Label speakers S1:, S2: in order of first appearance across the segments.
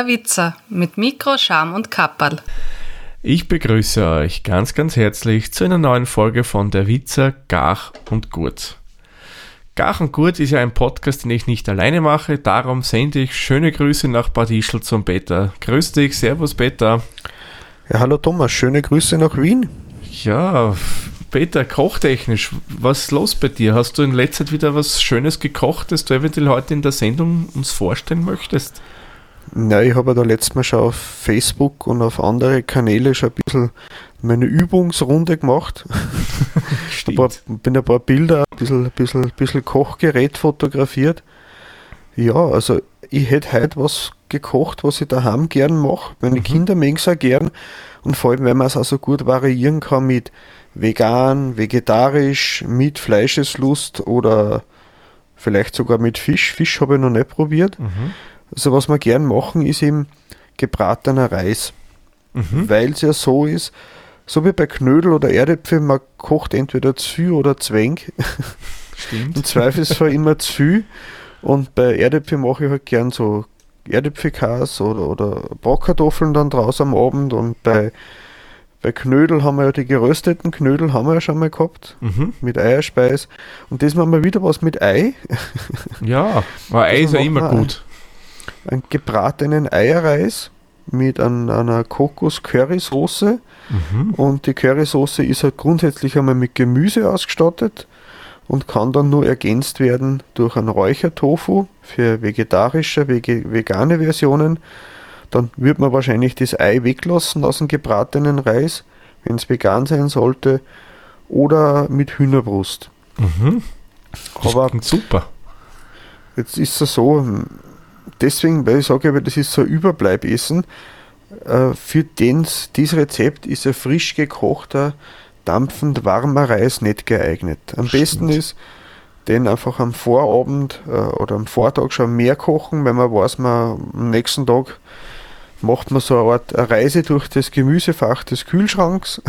S1: Der Witzer mit Mikro, Scham und Kapperl.
S2: Ich begrüße euch ganz, ganz herzlich zu einer neuen Folge von Der Witzer, Gach und Gurt. Gach und Gurt ist ja ein Podcast, den ich nicht alleine mache, darum sende ich schöne Grüße nach Bad Ischl zum Peter. Grüß dich, Servus Peter.
S3: Ja, hallo Thomas, schöne Grüße nach Wien.
S2: Ja, Peter, kochtechnisch, was ist los bei dir? Hast du in letzter Zeit wieder was Schönes gekocht, das du eventuell heute in der Sendung uns vorstellen möchtest?
S3: Ja, ich habe ja da letztes Mal schon auf Facebook und auf andere Kanäle schon ein bisschen meine Übungsrunde gemacht. Ein paar, bin ein paar Bilder, ein bisschen, ein bisschen, ein bisschen Kochgerät fotografiert. Ja, also ich hätte heute was gekocht, was ich daheim gern mache. Meine mhm. Kinder mögen es auch gern. Und vor allem, wenn man es auch so gut variieren kann mit vegan, vegetarisch, mit Fleischeslust oder vielleicht sogar mit Fisch. Fisch habe ich noch nicht probiert. Mhm. Also was wir gern machen, ist eben gebratener Reis. Mhm. Weil es ja so ist, so wie bei Knödel oder Erdäpfel, man kocht entweder viel oder zu wenig. Stimmt. Im Zweifelsfall immer viel. Und bei Erdäpfel mache ich halt gern so Erdäpfelkas oder, oder Bratkartoffeln dann draus am Abend und bei bei Knödel haben wir ja die gerösteten Knödel haben wir ja schon mal gehabt. Mhm. Mit Eierspeis. Und das machen wir wieder was mit Ei.
S2: Ja, aber Ei ist ja immer gut.
S3: Einen gebratenen Eierreis mit ein, einer Kokos-Currysoße. Mhm. Und die Currysoße ist halt grundsätzlich einmal mit Gemüse ausgestattet und kann dann nur ergänzt werden durch einen Räuchertofu für vegetarische, vegane Versionen dann wird man wahrscheinlich das Ei weglassen aus dem gebratenen Reis, wenn es vegan sein sollte, oder mit Hühnerbrust.
S2: Mhm. Das Aber super.
S3: Jetzt ist es so, deswegen, weil ich sage, das ist so ein Überbleibessen, äh, für den, dieses Rezept ist ein frisch gekochter, dampfend warmer Reis nicht geeignet. Am Stimmt. besten ist, den einfach am Vorabend äh, oder am Vortag schon mehr kochen, wenn man weiß, man am nächsten Tag macht man so eine Art Reise durch das Gemüsefach des Kühlschranks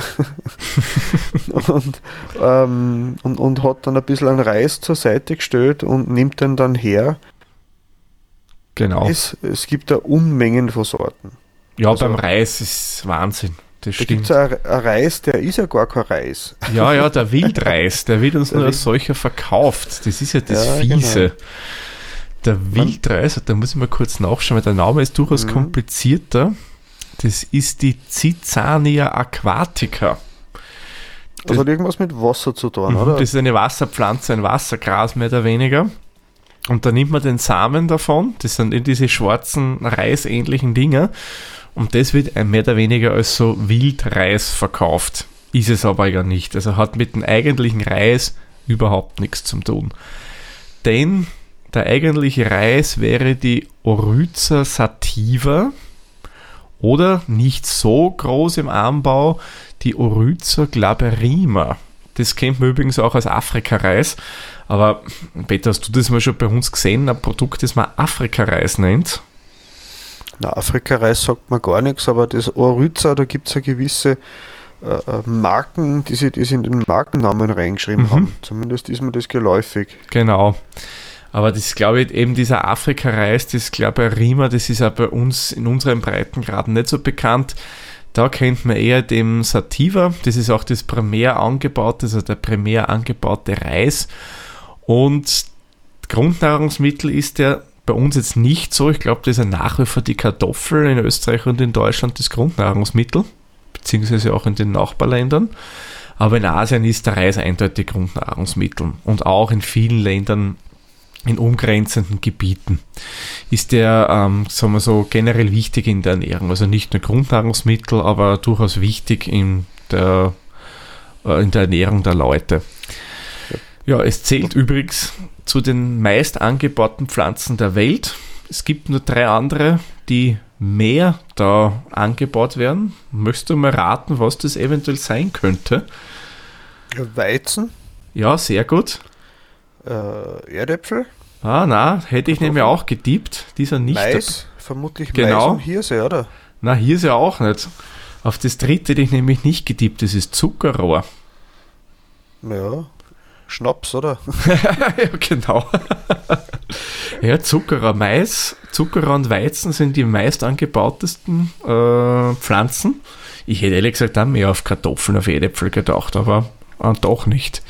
S3: und, ähm, und, und hat dann ein bisschen einen Reis zur Seite gestellt und nimmt den dann her.
S2: Genau.
S3: Es, es gibt da Unmengen von Sorten.
S2: Ja, also, beim Reis ist Wahnsinn. Das da
S3: stimmt. Da gibt Reis, der ist ja gar kein Reis.
S2: Ja, ja, der Wildreis, der wird uns der nur als solcher verkauft. Das ist ja das ja, Fiese. Genau. Der Wildreis, da muss ich mal kurz nachschauen, weil der Name ist durchaus mhm. komplizierter. Das ist die Cicania aquatica.
S3: Das, das hat irgendwas mit Wasser zu tun, mhm, oder?
S2: Das ist eine Wasserpflanze, ein Wassergras mehr oder weniger. Und da nimmt man den Samen davon, das sind in diese schwarzen reisähnlichen Dinger. Und das wird mehr oder weniger als so Wildreis verkauft. Ist es aber ja nicht. Also hat mit dem eigentlichen Reis überhaupt nichts zu tun. Denn der eigentliche Reis wäre die Oryza sativa oder nicht so groß im Anbau die Oryza glaberrima. Das kennt man übrigens auch als Afrika-Reis. Aber Peter, hast du das mal schon bei uns gesehen, ein Produkt, das man Afrika-Reis nennt?
S3: Na, Afrika-Reis sagt man gar nichts, aber das Oryza, da gibt es ja gewisse äh, äh, Marken, die sie das in den Markennamen reingeschrieben mhm. haben. Zumindest ist mir das geläufig.
S2: Genau. Aber das glaube ich, eben dieser Afrika-Reis, das glaube ich Rima, das ist auch bei uns in unseren Breitengraden nicht so bekannt. Da kennt man eher den Sativa, das ist auch das primär angebaute, also der primär angebaute Reis. Und Grundnahrungsmittel ist der bei uns jetzt nicht so. Ich glaube, das ist ein Nachläufer die Kartoffel in Österreich und in Deutschland das Grundnahrungsmittel, beziehungsweise auch in den Nachbarländern. Aber in Asien ist der Reis eindeutig Grundnahrungsmittel und auch in vielen Ländern in umgrenzenden Gebieten ist der, ähm, sagen wir so, generell wichtig in der Ernährung. Also nicht nur Grundnahrungsmittel, aber durchaus wichtig in der, äh, in der Ernährung der Leute. Ja, es zählt übrigens zu den meist angebauten Pflanzen der Welt. Es gibt nur drei andere, die mehr da angebaut werden. Möchtest du mal raten, was das eventuell sein könnte?
S3: Weizen?
S2: Ja, sehr gut.
S3: Äh, Erdäpfel?
S2: Ah, na, hätte ich nämlich auch getippt. Dieser nicht.
S3: Mais? Vermutlich genau. Mais und Hirse, oder?
S2: Na, Hirse auch nicht. Auf das dritte hätte ich nämlich nicht getippt. Das ist Zuckerrohr.
S3: Ja, Schnaps, oder?
S2: ja, genau. Ja, Zuckerer, Mais, Zuckerer und Weizen sind die meist angebautesten äh, Pflanzen. Ich hätte ehrlich gesagt auch mehr auf Kartoffeln, auf Erdäpfel gedacht, aber äh, doch nicht.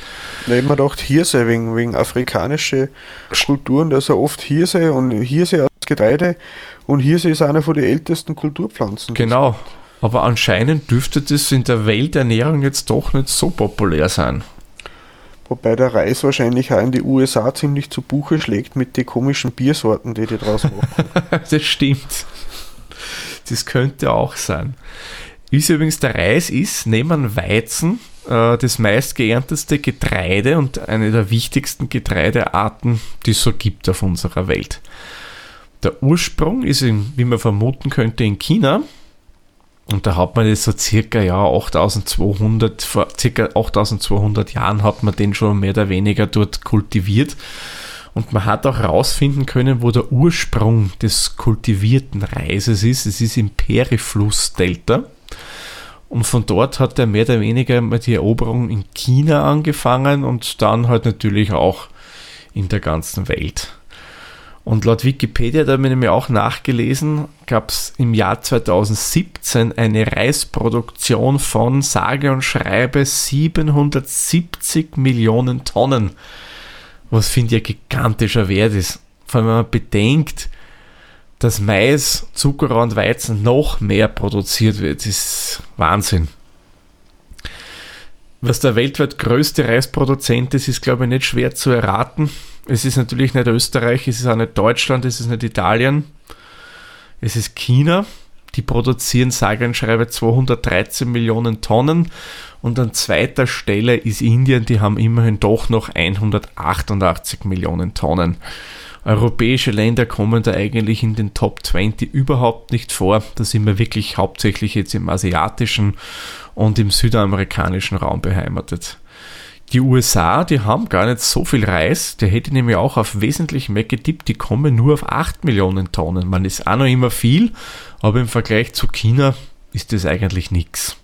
S3: Ich mir gedacht, Hirse, wegen, wegen afrikanische Kulturen, da ist ja oft Hirse und Hirse als Getreide und Hirse ist eine von den ältesten Kulturpflanzen.
S2: Genau, aber anscheinend dürfte das in der Welternährung jetzt doch nicht so populär sein.
S3: Wobei der Reis wahrscheinlich auch in die USA ziemlich zu Buche schlägt mit den komischen Biersorten, die die draus machen.
S2: das stimmt. Das könnte auch sein. Ist übrigens der Reis ist neben Weizen äh, das meistgeernteste Getreide und eine der wichtigsten Getreidearten, die es so gibt auf unserer Welt. Der Ursprung ist, in, wie man vermuten könnte, in China. Und da hat man das so circa ja 8200, vor circa 8200 Jahren hat man den schon mehr oder weniger dort kultiviert. Und man hat auch herausfinden können, wo der Ursprung des kultivierten Reises ist. Es ist im Periflussdelta. Und von dort hat er mehr oder weniger die Eroberung in China angefangen und dann halt natürlich auch in der ganzen Welt. Und laut Wikipedia, da habe ich nämlich auch nachgelesen, gab es im Jahr 2017 eine Reisproduktion von sage und schreibe 770 Millionen Tonnen. Was finde ich ein gigantischer Wert ist. Vor allem, wenn man bedenkt, dass Mais, Zucker und Weizen noch mehr produziert wird, ist Wahnsinn. Was der weltweit größte Reisproduzent ist, ist, glaube ich, nicht schwer zu erraten. Es ist natürlich nicht Österreich, es ist auch nicht Deutschland, es ist nicht Italien. Es ist China. Die produzieren sage und schreibe 213 Millionen Tonnen. Und an zweiter Stelle ist Indien, die haben immerhin doch noch 188 Millionen Tonnen. Europäische Länder kommen da eigentlich in den Top 20 überhaupt nicht vor. Da sind wir wirklich hauptsächlich jetzt im asiatischen und im südamerikanischen Raum beheimatet. Die USA, die haben gar nicht so viel Reis, der hätte nämlich auch auf wesentlich mehr getippt, die kommen nur auf 8 Millionen Tonnen. Man ist auch noch immer viel, aber im Vergleich zu China ist das eigentlich nichts.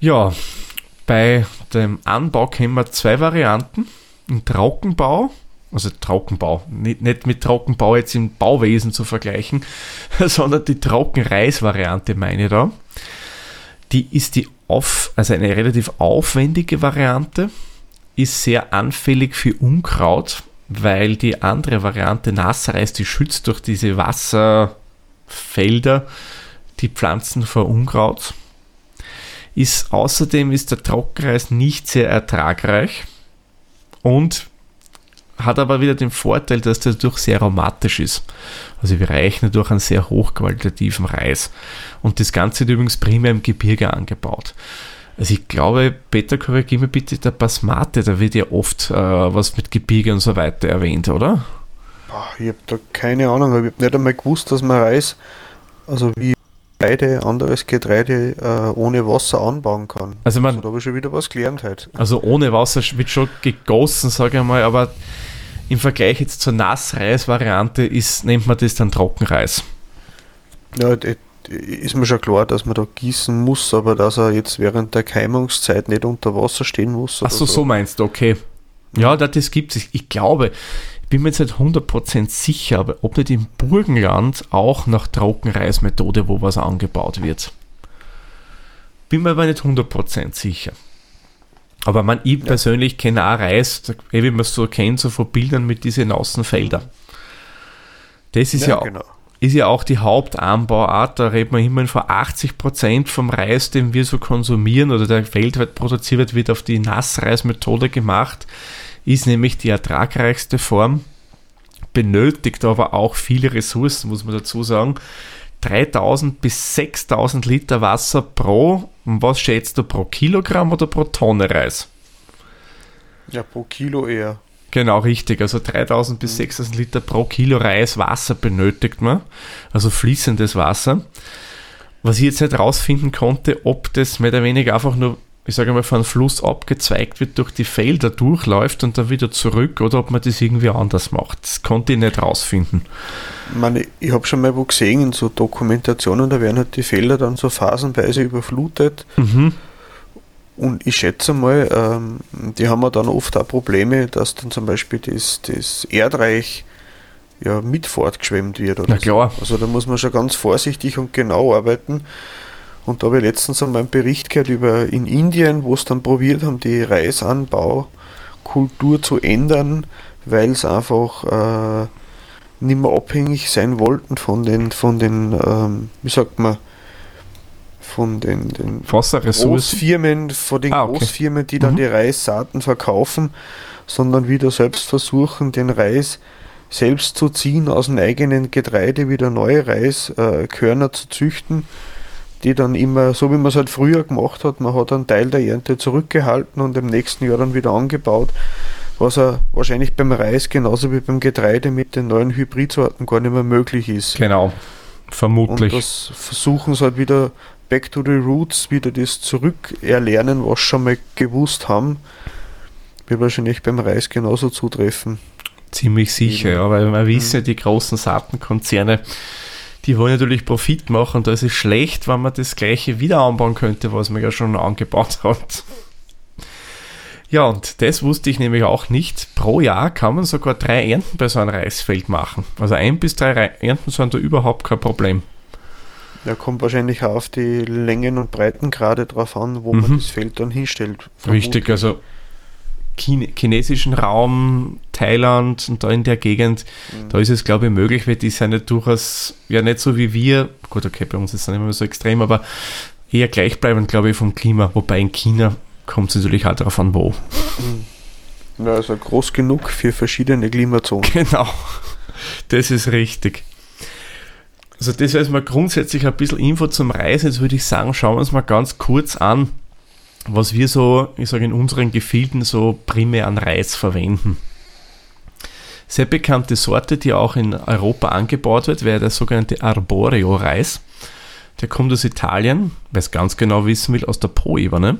S2: Ja, bei dem Anbau kennen wir zwei Varianten. Ein Trockenbau also Trockenbau, nicht, nicht mit Trockenbau jetzt im Bauwesen zu vergleichen, sondern die Trockenreis-Variante meine ich da. Die ist die auf, also eine relativ aufwendige Variante, ist sehr anfällig für Unkraut, weil die andere Variante Nassreis, die schützt durch diese Wasserfelder die Pflanzen vor Unkraut. Ist, außerdem ist der Trockenreis nicht sehr ertragreich und hat aber wieder den Vorteil, dass der durch sehr aromatisch ist. Also wir reichen durch einen sehr hochqualitativen Reis. Und das Ganze wird übrigens primär im Gebirge angebaut. Also ich glaube, Peter, korrigiere mir bitte, der Basmate, da wird ja oft äh, was mit Gebirge und so weiter erwähnt, oder?
S3: Ich habe da keine Ahnung, ich habe nicht einmal gewusst, dass man Reis, also wie beide anderes Getreide äh, ohne Wasser anbauen kann.
S2: Also man,
S3: also da habe ich schon wieder was gelernt heute.
S2: Also ohne Wasser wird schon gegossen, sage ich mal, aber im Vergleich jetzt zur Nassreis-Variante ist, nennt man das dann Trockenreis.
S3: Ja, ist mir schon klar, dass man da gießen muss, aber dass er jetzt während der Keimungszeit nicht unter Wasser stehen muss.
S2: Achso, so. so meinst du, okay. Ja, das gibt es. Ich glaube, ich bin mir jetzt nicht 100% sicher, aber ob nicht im Burgenland auch nach Trockenreismethode wo was angebaut wird. Bin mir aber nicht 100% sicher. Aber man, ich ja. persönlich kenne auch Reis, wie man es so kennt, so von Bildern mit diesen Außenfeldern. Das ist ja, ja genau. ist ja auch die Hauptanbauart, da redet man immerhin von 80% vom Reis, den wir so konsumieren oder der weltweit produziert wird, wird auf die Nassreismethode gemacht, ist nämlich die ertragreichste Form, benötigt aber auch viele Ressourcen, muss man dazu sagen. 3000 bis 6000 Liter Wasser pro, was schätzt du, pro Kilogramm oder pro Tonne Reis?
S3: Ja, pro Kilo eher.
S2: Genau, richtig. Also 3000 bis 6000 mhm. Liter pro Kilo Reis Wasser benötigt man. Also fließendes Wasser. Was ich jetzt nicht rausfinden konnte, ob das mehr oder weniger einfach nur ich sage mal, von Fluss abgezweigt wird, durch die Felder durchläuft und dann wieder zurück oder ob man das irgendwie anders macht. Das konnte ich nicht rausfinden.
S3: Ich, meine, ich habe schon mal wo gesehen in so Dokumentationen, da werden halt die Felder dann so phasenweise überflutet. Mhm. Und ich schätze mal, ähm, die haben ja dann oft auch Probleme, dass dann zum Beispiel das, das Erdreich ja mit fortgeschwemmt wird.
S2: Na klar.
S3: So. Also da muss man schon ganz vorsichtig und genau arbeiten. Und da habe ich letztens einmal einen Bericht gehört über in Indien, wo es dann probiert haben, die Reisanbaukultur zu ändern, weil es einfach äh, nicht mehr abhängig sein wollten von den, von den ähm, wie sagt man, von den, den Großfirmen, von den ah, okay. Großfirmen, die dann mhm. die Reissaaten verkaufen, sondern wieder selbst versuchen, den Reis selbst zu ziehen, aus dem eigenen Getreide wieder neue Reiskörner äh, zu züchten, die dann immer, so wie man es halt früher gemacht hat, man hat einen Teil der Ernte zurückgehalten und im nächsten Jahr dann wieder angebaut, was er wahrscheinlich beim Reis genauso wie beim Getreide mit den neuen Hybridsorten gar nicht mehr möglich ist.
S2: Genau, vermutlich.
S3: Und das versuchen sie halt wieder back to the roots, wieder das zurückerlernen, was schon mal gewusst haben, wird wahrscheinlich beim Reis genauso zutreffen.
S2: Ziemlich sicher, ja, weil wir wissen ja, die großen Saatenkonzerne, die wollen natürlich Profit machen. Da ist es schlecht, wenn man das gleiche wieder anbauen könnte, was man ja schon angebaut hat. Ja, und das wusste ich nämlich auch nicht. Pro Jahr kann man sogar drei Ernten bei so einem Reisfeld machen. Also ein bis drei Ernten sind da überhaupt kein Problem.
S3: Ja, kommt wahrscheinlich auch auf die Längen und Breitengrade drauf an, wo mhm. man das Feld dann hinstellt.
S2: Vermutlich. Richtig, also chinesischen Raum, Thailand und da in der Gegend, mhm. da ist es, glaube ich, möglich, weil die sind ja durchaus, ja nicht so wie wir, gut, okay, bei uns ist es nicht immer so extrem, aber eher gleichbleibend, glaube ich, vom Klima, wobei in China kommt es natürlich halt darauf an, wo.
S3: Mhm. Ja, also groß genug für verschiedene Klimazonen.
S2: Genau, das ist richtig. Also das wäre jetzt mal grundsätzlich ein bisschen Info zum Reisen. Jetzt würde ich sagen, schauen wir uns mal ganz kurz an, was wir so, ich sage in unseren Gefilden so primär an Reis verwenden. Sehr bekannte Sorte, die auch in Europa angebaut wird, wäre der sogenannte Arborio-Reis. Der kommt aus Italien, wer es ganz genau wissen will, aus der Po-Ebene.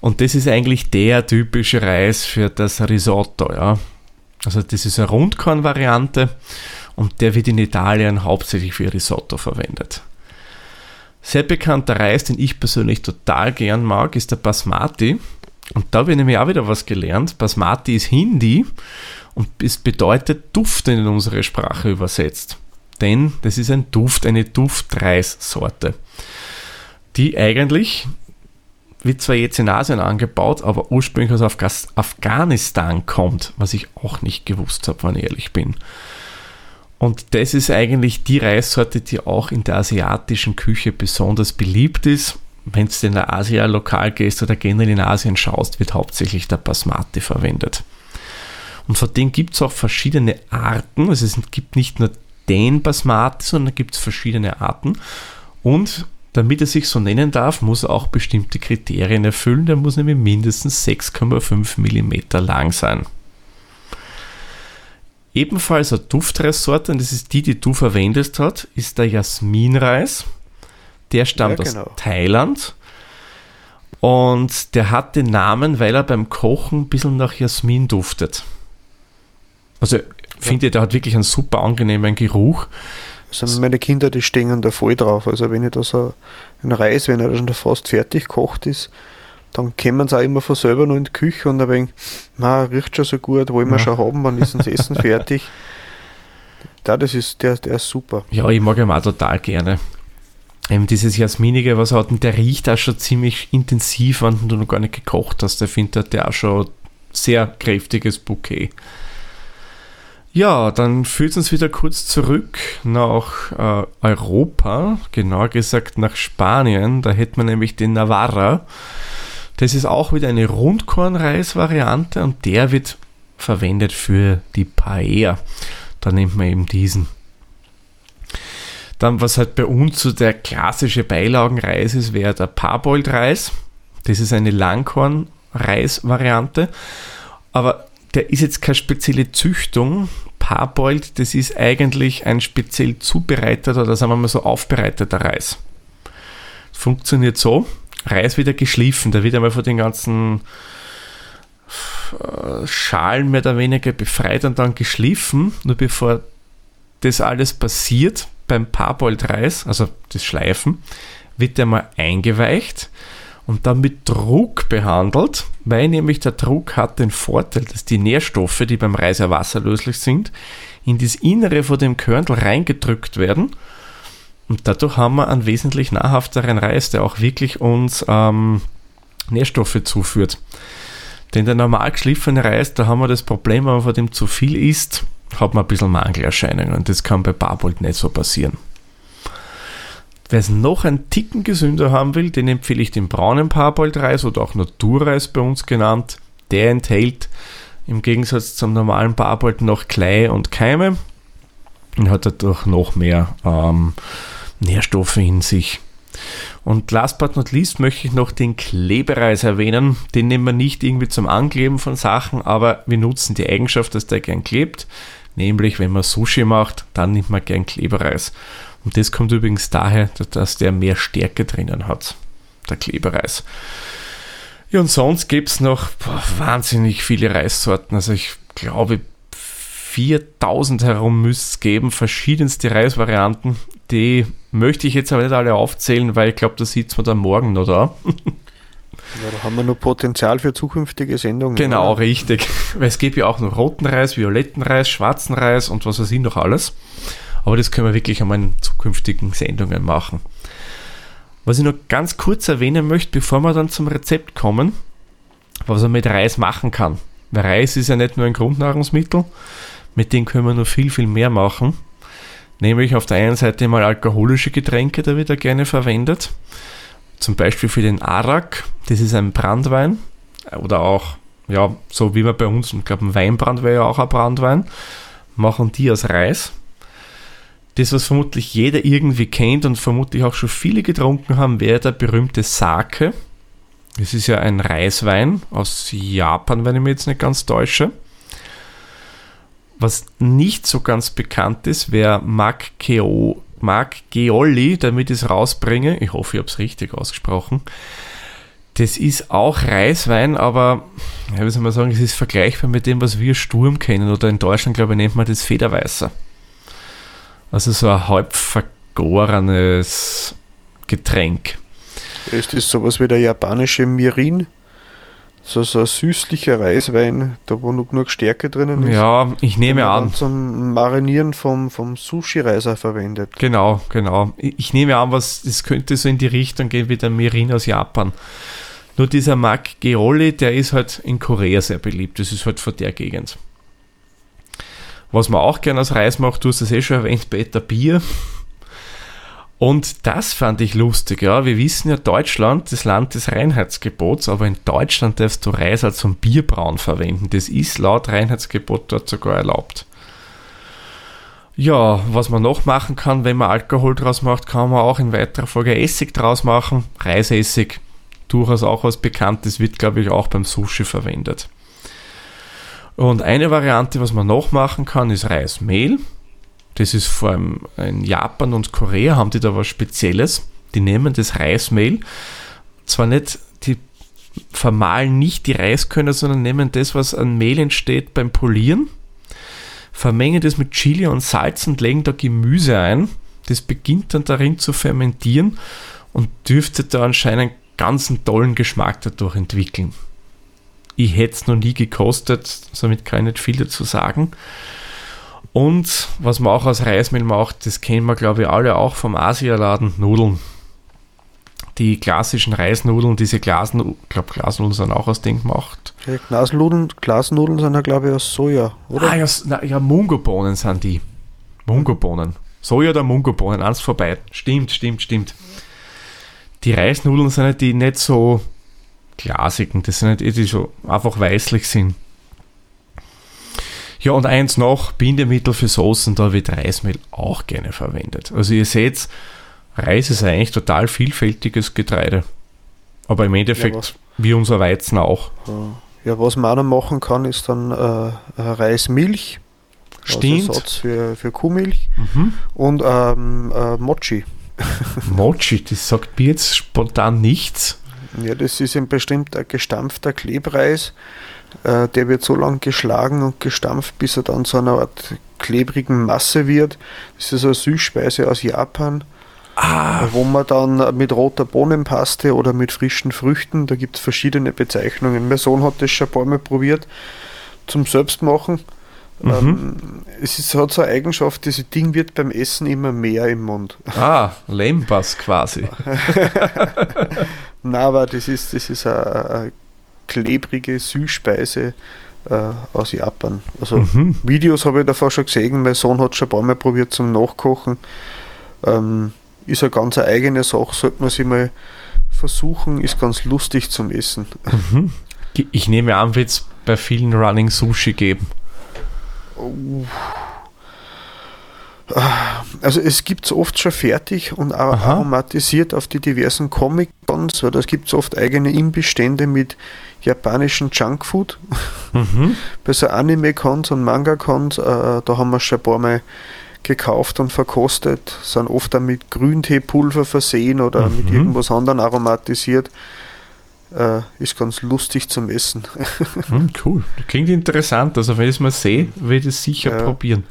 S2: Und das ist eigentlich der typische Reis für das Risotto. Ja. Also das ist eine Rundkorn-Variante und der wird in Italien hauptsächlich für Risotto verwendet. Sehr bekannter Reis, den ich persönlich total gern mag, ist der Basmati. Und da habe ich nämlich auch wieder was gelernt. Basmati ist Hindi und es bedeutet Duft in unsere Sprache übersetzt. Denn das ist ein Duft, eine Duftreissorte, die eigentlich, wird zwar jetzt in Asien angebaut, aber ursprünglich aus Afghanistan kommt, was ich auch nicht gewusst habe, wenn ich ehrlich bin. Und das ist eigentlich die Reissorte, die auch in der asiatischen Küche besonders beliebt ist. Wenn du in der Asia-Lokal gehst oder generell in Asien schaust, wird hauptsächlich der Basmati verwendet. Und von dem gibt es auch verschiedene Arten. Also es gibt nicht nur den Basmati, sondern gibt es verschiedene Arten. Und damit er sich so nennen darf, muss er auch bestimmte Kriterien erfüllen. Der muss nämlich mindestens 6,5 mm lang sein. Ebenfalls eine Duftreissorte, und das ist die, die du verwendest hast, ist der Jasminreis. Der stammt ja, genau. aus Thailand. Und der hat den Namen, weil er beim Kochen ein bisschen nach Jasmin duftet. Also, ich finde, der hat wirklich einen super angenehmen Geruch.
S3: Also meine Kinder, die stehen da voll drauf. Also wenn ich da so einen Reis, wenn er schon fast fertig gekocht ist, dann kommen sie auch immer von selber noch in die Küche und ein wenig, na, riecht schon so gut, wollen wir ja. schon haben, wann ist das Essen fertig? Ja, das ist, der, der ist super.
S2: Ja, ich mag ihn auch total gerne. Eben dieses Jasminige, was er hat, der riecht auch schon ziemlich intensiv, wenn du noch gar nicht gekocht hast. Der findet der auch schon sehr kräftiges Bouquet. Ja, dann führt es uns wieder kurz zurück nach äh, Europa, genauer gesagt nach Spanien. Da hätte man nämlich den Navarra. Das ist auch wieder eine Rundkornreis-Variante und der wird verwendet für die Paella. Da nimmt man eben diesen. Dann, was halt bei uns so der klassische Beilagenreis ist, wäre der Parboiled-Reis. Das ist eine Langkorn-Reis-Variante. Aber der ist jetzt keine spezielle Züchtung. Parboiled, das ist eigentlich ein speziell zubereiteter oder sagen wir mal so aufbereiteter Reis. Funktioniert so, Reis wieder geschliffen. Da wird einmal von den ganzen äh, Schalen mehr oder weniger befreit und dann geschliffen. Nur bevor das alles passiert beim Parboiled Reis, also das Schleifen, wird der mal eingeweicht und dann mit Druck behandelt, weil nämlich der Druck hat den Vorteil, dass die Nährstoffe, die beim Reis ja wasserlöslich sind, in das Innere von dem Körnel reingedrückt werden. Und dadurch haben wir einen wesentlich nahrhafteren Reis, der auch wirklich uns ähm, Nährstoffe zuführt. Denn der normal geschliffene Reis, da haben wir das Problem, wenn man von dem zu viel isst, hat man ein bisschen Mangelerscheinungen. Und das kann bei Barbold nicht so passieren. Wer es noch einen Ticken gesünder haben will, den empfehle ich den braunen Parboiled-Reis oder auch Naturreis bei uns genannt. Der enthält im Gegensatz zum normalen Parboiled noch Klei und Keime und hat dadurch noch mehr ähm, Nährstoffe in sich. Und last but not least möchte ich noch den Klebereis erwähnen. Den nehmen wir nicht irgendwie zum Ankleben von Sachen, aber wir nutzen die Eigenschaft, dass der gern klebt. Nämlich, wenn man Sushi macht, dann nimmt man gern Klebereis. Und das kommt übrigens daher, dass der mehr Stärke drinnen hat, der Klebereis. Ja, und sonst gibt es noch boah, wahnsinnig viele Reissorten. Also ich glaube, 4000 herum müsste es geben, verschiedenste Reisvarianten. Die möchte ich jetzt aber nicht alle aufzählen, weil ich glaube, da sieht man dann morgen noch da.
S3: Ja, da haben wir noch Potenzial für zukünftige Sendungen.
S2: Genau, oder? richtig. Weil es gibt ja auch noch roten Reis, violetten Reis, schwarzen Reis und was weiß ich noch alles. Aber das können wir wirklich einmal in zukünftigen Sendungen machen. Was ich noch ganz kurz erwähnen möchte, bevor wir dann zum Rezept kommen, was man mit Reis machen kann. Weil Reis ist ja nicht nur ein Grundnahrungsmittel, mit dem können wir noch viel, viel mehr machen. Nämlich auf der einen Seite mal alkoholische Getränke, da wird er gerne verwendet. Zum Beispiel für den Arak, das ist ein Brandwein. Oder auch, ja, so wie wir bei uns, ich glaube, ein Weinbrand wäre ja auch ein Brandwein. Machen die aus Reis das, was vermutlich jeder irgendwie kennt und vermutlich auch schon viele getrunken haben, wäre der berühmte Sake. Das ist ja ein Reiswein aus Japan, wenn ich mich jetzt nicht ganz täusche. Was nicht so ganz bekannt ist, wäre Mark Geolli, damit ich es rausbringe. Ich hoffe, ich habe es richtig ausgesprochen. Das ist auch Reiswein, aber ja, wie soll man sagen, es ist vergleichbar mit dem, was wir Sturm kennen. Oder in Deutschland, glaube ich, nennt man das Federweißer. Also so ein halb vergorenes Getränk.
S3: Ist das sowas wie der japanische Mirin? So, so ein süßlicher Reiswein, da wo noch genug Stärke drinnen
S2: ist. Ja, ich nehme an.
S3: Zum Marinieren vom, vom Sushi-Reiser verwendet.
S2: Genau, genau. Ich nehme an, was das könnte so in die Richtung gehen wie der Mirin aus Japan. Nur dieser Mark Geoli, der ist halt in Korea sehr beliebt. Das ist halt von der Gegend. Was man auch gerne aus Reis macht, du hast es eh schon erwähnt, Beta Bier. Und das fand ich lustig, ja. Wir wissen ja, Deutschland, das Land des Reinheitsgebots, aber in Deutschland darfst du Reis als zum Bierbrauen verwenden. Das ist laut Reinheitsgebot dort sogar erlaubt. Ja, was man noch machen kann, wenn man Alkohol draus macht, kann man auch in weiterer Folge Essig draus machen. Reisessig, durchaus auch was Bekanntes, wird glaube ich auch beim Sushi verwendet. Und eine Variante, was man noch machen kann, ist Reismehl. Das ist vor allem in Japan und Korea haben die da was Spezielles. Die nehmen das Reismehl, zwar nicht, die vermahlen nicht die Reiskörner, sondern nehmen das, was an Mehl entsteht beim Polieren, vermengen das mit Chili und Salz und legen da Gemüse ein. Das beginnt dann darin zu fermentieren und dürfte da anscheinend ganz einen tollen Geschmack dadurch entwickeln. Ich hätte es noch nie gekostet, somit kann ich nicht viel dazu sagen. Und was man auch aus Reismehl macht, das kennen wir glaube ich alle auch vom Asialaden, Nudeln. Die klassischen Reisnudeln, diese Glasnudeln, ich glaube Glasnudeln sind auch aus dem gemacht.
S3: Ja, Glasnudeln, Glasnudeln sind ja glaube ich aus Soja,
S2: oder? Ah ja, na, ja Mungobohnen sind die. Mungobohnen. Soja oder Mungobohnen, eins vorbei. Stimmt, stimmt, stimmt. Die Reisnudeln sind ja die nicht so glasigen, das sind nicht die, die so einfach weißlich sind. Ja, und eins noch, Bindemittel für Soßen, da wird Reismehl auch gerne verwendet. Also ihr seht, Reis ist eigentlich total vielfältiges Getreide. Aber im Endeffekt, ja, wie unser Weizen auch.
S3: Ja, was man auch noch machen kann, ist dann äh, Reismilch.
S2: Stimmt.
S3: Als Ersatz für, für Kuhmilch. Mhm. Und ähm, äh, Mochi.
S2: Mochi, das sagt mir jetzt spontan nichts.
S3: Ja, das ist ein bestimmter gestampfter Klebreis. Äh, der wird so lang geschlagen und gestampft, bis er dann zu einer Art klebrigen Masse wird. Das ist eine Süßspeise aus Japan. Ah. Wo man dann mit roter Bohnenpaste oder mit frischen Früchten, da gibt es verschiedene Bezeichnungen. Mein Sohn hat das schon ein paar Mal probiert zum Selbstmachen. Mhm. Ähm, es ist, hat so eine Eigenschaft, dieses Ding wird beim Essen immer mehr im Mund.
S2: Ah, Lembas quasi.
S3: Nein, aber das ist, das ist eine klebrige Süßspeise äh, aus Japan. Also mhm. Videos habe ich davor schon gesehen, mein Sohn hat schon ein paar Mal probiert zum Nachkochen. Ähm, ist eine ganz eigene Sache, sollte man sich mal versuchen, ist ganz lustig zum Essen.
S2: Mhm. Ich nehme an, wird es bei vielen Running Sushi geben.
S3: Also es gibt es oft schon fertig und Aha. aromatisiert auf die diversen Comic-Cons, weil das gibt es oft eigene Imbestände mit japanischen Junkfood. Mhm. Bei so Anime-Cons und Manga-Cons, äh, da haben wir schon ein paar Mal gekauft und verkostet, sind oft dann mit Grünteepulver versehen oder mhm. mit irgendwas anderem aromatisiert. Äh, ist ganz lustig zum Essen.
S2: Hm, cool, klingt interessant. Also wenn ich es mal sehe, werde ich es sicher ja. probieren.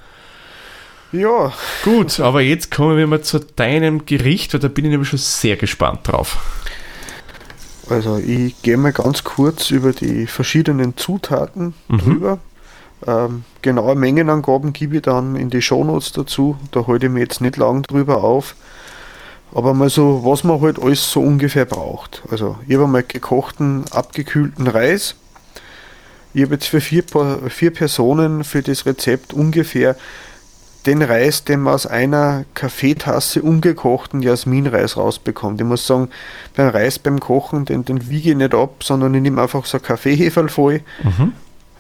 S3: Ja.
S2: Gut, aber jetzt kommen wir mal zu deinem Gericht, weil da bin ich nämlich schon sehr gespannt drauf.
S3: Also ich gehe mal ganz kurz über die verschiedenen Zutaten mhm. drüber. Ähm, genaue Mengenangaben gebe ich dann in die Shownotes dazu. Da halte ich mir jetzt nicht lang drüber auf. Aber mal so, was man halt alles so ungefähr braucht. Also, ich habe mal gekochten, abgekühlten Reis. Ich habe jetzt für vier, vier Personen für das Rezept ungefähr den Reis, den man aus einer Kaffeetasse ungekochten Jasminreis rausbekommt. Ich muss sagen, beim Reis beim Kochen, den, den wiege ich nicht ab, sondern ich nehme einfach so Kaffeeheferl voll, mhm.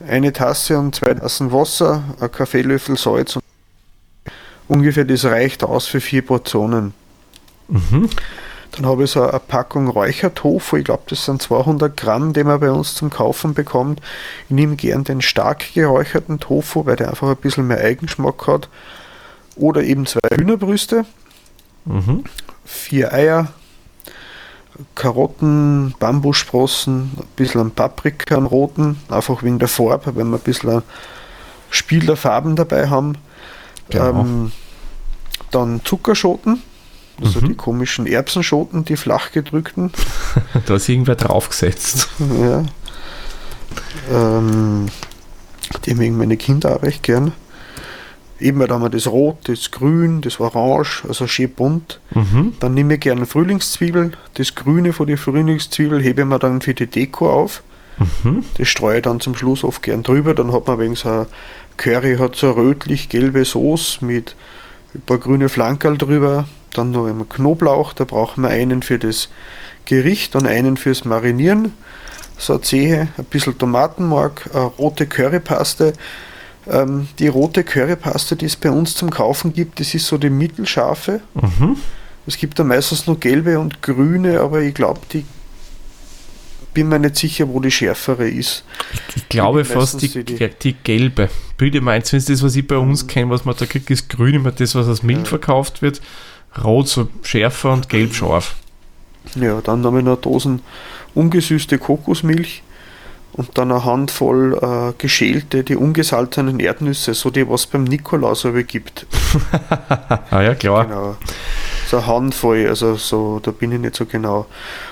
S3: eine Tasse und zwei Tassen Wasser, ein Kaffeelöffel Salz und ungefähr das reicht aus für vier Portionen. Mhm. Dann habe ich so eine Packung Räuchertofu, ich glaube, das sind 200 Gramm, den man bei uns zum Kaufen bekommt. Ich nehme gern den stark geräucherten Tofu, weil der einfach ein bisschen mehr Eigenschmack hat. Oder eben zwei Hühnerbrüste, mhm. vier Eier, Karotten, Bambussprossen, ein bisschen an Paprika, an roten, einfach wegen der Farbe, wenn wir ein bisschen ein Spiel der Farben dabei haben. Genau. Ähm, dann Zuckerschoten, also mhm. die komischen Erbsenschoten, die flach gedrückten.
S2: da ist irgendwer draufgesetzt.
S3: Ja. Ähm, die mögen meine Kinder auch recht gern. Eben, da haben wir das Rot, das Grün, das Orange, also schön bunt. Mhm. Dann nehme ich gerne Frühlingszwiebel. Das Grüne von der Frühlingszwiebel hebe ich mir dann für die Deko auf. Mhm. Das streue ich dann zum Schluss oft gern drüber. Dann hat man wegen so Curry, hat so rötlich-gelbe Soße mit ein paar grüne Flankerl drüber. Dann noch einmal Knoblauch, da brauchen wir einen für das Gericht und einen fürs Marinieren. So eine Zehe, ein bisschen Tomatenmark, eine rote Currypaste. Ähm, die rote Currypaste, die es bei uns zum Kaufen gibt, das ist so die mittelscharfe. Mhm. Es gibt da meistens nur gelbe und grüne, aber ich glaube, die bin mir nicht sicher, wo die schärfere ist.
S2: Ich, glaube fast die, die, die, gelbe. Bitte meinst du, das, was ich bei uns mhm. kenne, was man da kriegt, ist grün, immer das, was als Milch ja. verkauft wird. Rot so schärfer und gelb scharf.
S3: Ja, dann haben wir noch Dosen ungesüßte Kokosmilch und dann eine Handvoll äh, geschälte, die ungesalzenen Erdnüsse, so die was beim Nikolaus aber gibt.
S2: ah ja, klar. Genau.
S3: So eine Handvoll, also so, da bin ich nicht so genau.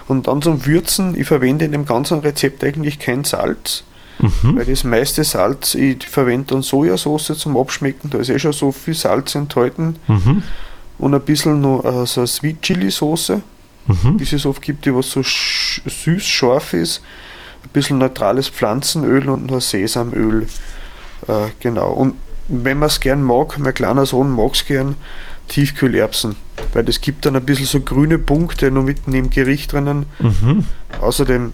S3: Und dann zum Würzen, ich verwende in dem ganzen Rezept eigentlich kein Salz. Mhm. Weil das meiste Salz, ich verwende dann Sojasauce zum Abschmecken, da ist eh schon so viel Salz enthalten. Mhm und ein bisschen noch äh, so eine Sweet Chili Soße, mhm. die es oft gibt, die was so süß scharf ist. Ein bisschen neutrales Pflanzenöl und noch Sesamöl. Äh, genau. Und wenn man es gern mag, mein kleiner Sohn mag es gern, Tiefkühlerbsen. Weil das gibt dann ein bisschen so grüne Punkte noch mitten im Gericht drinnen. Mhm. Außerdem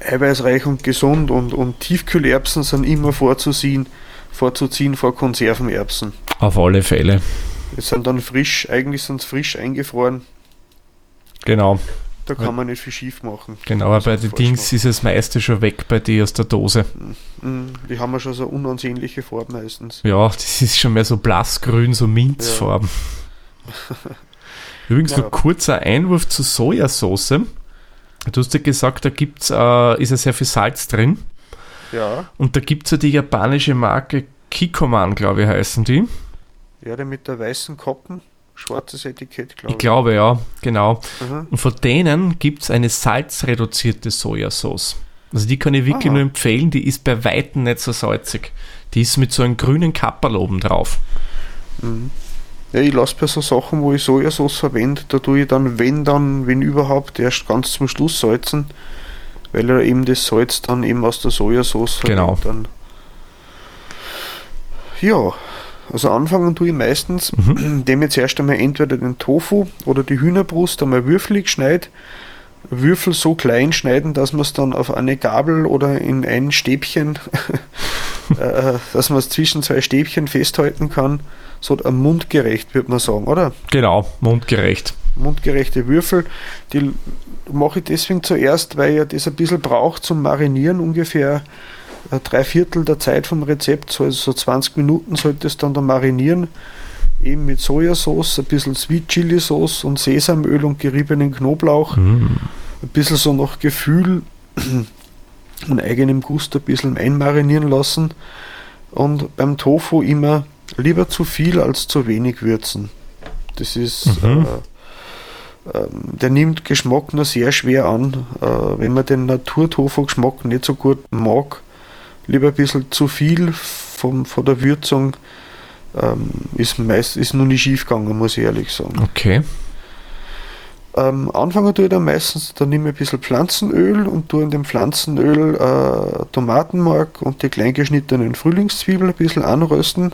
S3: eiweißreich und gesund und, und Tiefkühlerbsen sind immer vorzuziehen, vorzuziehen vor Konservenerbsen.
S2: Auf alle Fälle.
S3: Die sind dann frisch, eigentlich sind sie frisch eingefroren.
S2: Genau.
S3: Da kann man nicht viel schief machen.
S2: Genau, aber bei den Dings machen. ist das meiste schon weg bei dir aus der Dose.
S3: Mhm. Die haben ja schon so unansehnliche Farben meistens.
S2: Ja, das ist schon mehr so blassgrün, so Minzfarben. Ja. Übrigens ja. noch kurzer Einwurf zur Sojasauce. Du hast ja gesagt, da gibt's, äh, ist ja sehr viel Salz drin.
S3: Ja.
S2: Und da gibt es ja die japanische Marke Kikoman, glaube ich, heißen die.
S3: Ja, der mit der weißen Koppen. schwarzes Etikett,
S2: glaube ich. Ich glaube, ja, genau. Aha. Und von denen gibt es eine salzreduzierte Sojasauce. Also die kann ich wirklich Aha. nur empfehlen, die ist bei Weitem nicht so salzig. Die ist mit so einem grünen Kapperl oben drauf.
S3: Mhm. Ja, ich lasse bei so Sachen, wo ich Sojasauce verwende, da tue ich dann, wenn dann, wenn überhaupt, erst ganz zum Schluss salzen, weil er eben das Salz dann eben aus der Sojasauce
S2: genau.
S3: Dann. Ja, also anfangen tue ich meistens, mhm. indem ich zuerst einmal entweder den Tofu oder die Hühnerbrust einmal würfelig schneide, Würfel so klein schneiden, dass man es dann auf eine Gabel oder in ein Stäbchen, äh, dass man es zwischen zwei Stäbchen festhalten kann, so mundgerecht, würde man sagen, oder?
S2: Genau, mundgerecht.
S3: Mundgerechte Würfel, die mache ich deswegen zuerst, weil ja das ein bisschen braucht zum Marinieren, ungefähr drei Viertel der Zeit vom Rezept, so, also so 20 Minuten sollte es dann da marinieren, eben mit Sojasauce, ein bisschen Sweet Chili Sauce und Sesamöl und geriebenen Knoblauch, mm. ein bisschen so nach Gefühl und eigenem Gusto ein bisschen einmarinieren lassen und beim Tofu immer lieber zu viel als zu wenig würzen. Das ist, mhm. äh, äh, der nimmt Geschmack nur sehr schwer an. Äh, wenn man den Naturtofu-Geschmack nicht so gut mag, lieber ein bisschen zu viel vom, von der Würzung. Ähm, ist, meist, ist noch nicht schief gegangen, muss ich ehrlich sagen.
S2: Okay.
S3: Ähm, anfangen tue ich dann meistens, dann nehme ich ein bisschen Pflanzenöl und tue in dem Pflanzenöl äh, Tomatenmark und die kleingeschnittenen Frühlingszwiebeln ein bisschen anrösten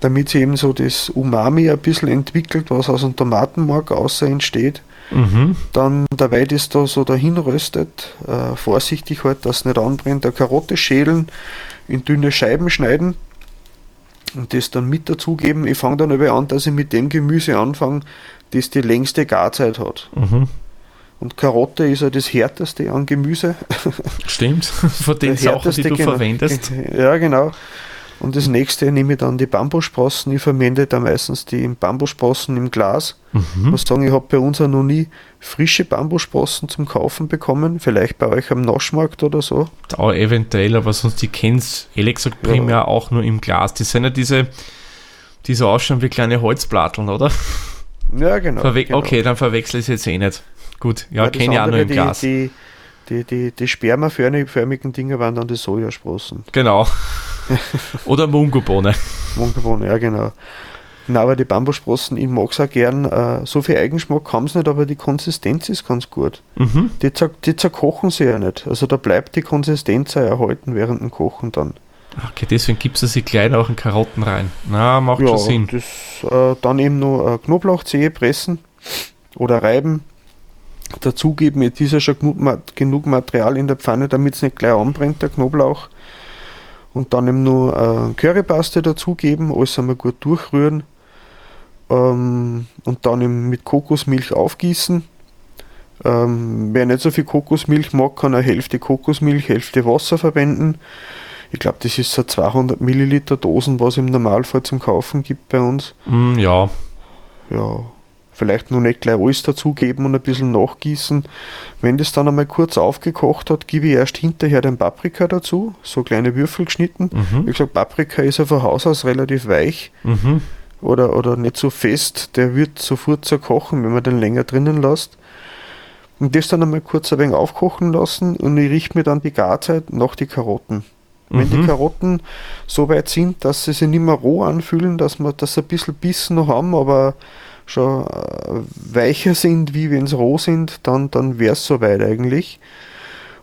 S3: damit sie eben so das Umami ein bisschen entwickelt, was aus dem Tomatenmark außer entsteht. Mhm. Dann dabei das da so dahin röstet, äh, vorsichtig halt, dass es nicht anbrennt, eine Karotte schälen, in dünne Scheiben schneiden und das dann mit dazugeben. Ich fange dann aber an, dass ich mit dem Gemüse anfange, das die längste Garzeit hat. Mhm. Und Karotte ist ja das härteste an Gemüse.
S2: Stimmt, von den Sachen, die du genau. verwendest.
S3: Ja, genau. Und das nächste nehme ich dann die Bambussprossen. Ich verwende da meistens die Bambussprossen im Glas. Mhm. Ich muss sagen, ich habe bei uns auch noch nie frische Bambussprossen zum Kaufen bekommen. Vielleicht bei euch am Naschmarkt oder so.
S2: Da eventuell, aber sonst die kennst ehrlich gesagt primär ja. auch nur im Glas. Die sind ja diese, die so ausschauen wie kleine Holzplatteln, oder?
S3: Ja, genau,
S2: Verwe
S3: genau.
S2: Okay, dann verwechsel ich es jetzt eh nicht. Gut, ja, ja kenne ich auch nur im
S3: die,
S2: Glas.
S3: Die, die, die, die spermaförmigen Dinger waren dann die Sojasprossen.
S2: Genau. Oder Mungobohne.
S3: Mungobohne, ja genau. Na, aber die Bambussprossen, ich mag es auch gern. Äh, so viel Eigenschmack haben sie nicht, aber die Konsistenz ist ganz gut. Mhm. Die, zer die zerkochen sie ja nicht. Also da bleibt die Konsistenz erhalten während dem Kochen dann.
S2: Okay, deswegen gibt es sie gleich auch in Karotten rein. Na, macht ja, schon Sinn.
S3: Das, äh, dann eben noch äh, Knoblauchzehe pressen oder reiben. Dazugeben, jetzt ist ja schon genug Material in der Pfanne, damit es nicht gleich anbrennt, der Knoblauch und dann eben nur äh, Currypaste dazugeben, alles einmal gut durchrühren ähm, und dann eben mit Kokosmilch aufgießen. Ähm, wer nicht so viel Kokosmilch mag, kann eine Hälfte Kokosmilch, Hälfte Wasser verwenden. Ich glaube, das ist so 200 Milliliter Dosen, was im Normalfall zum Kaufen gibt bei uns.
S2: Mm, ja.
S3: Ja, vielleicht noch nicht gleich alles dazugeben und ein bisschen nachgießen. Wenn das dann einmal kurz aufgekocht hat, gebe ich erst hinterher den Paprika dazu, so kleine Würfel geschnitten. Mhm. Wie gesagt, Paprika ist ja von Haus aus relativ weich mhm. oder, oder nicht so fest, der wird sofort zerkochen, wenn man den länger drinnen lässt. Und das dann einmal kurz ein wenig aufkochen lassen und ich richte mir dann die Garzeit nach die Karotten. Wenn mhm. die Karotten so weit sind, dass sie sich nicht mehr roh anfühlen, dass wir das ein bisschen Bissen noch haben, aber schon äh, weicher sind, wie wenn sie roh sind, dann, dann wäre es soweit eigentlich.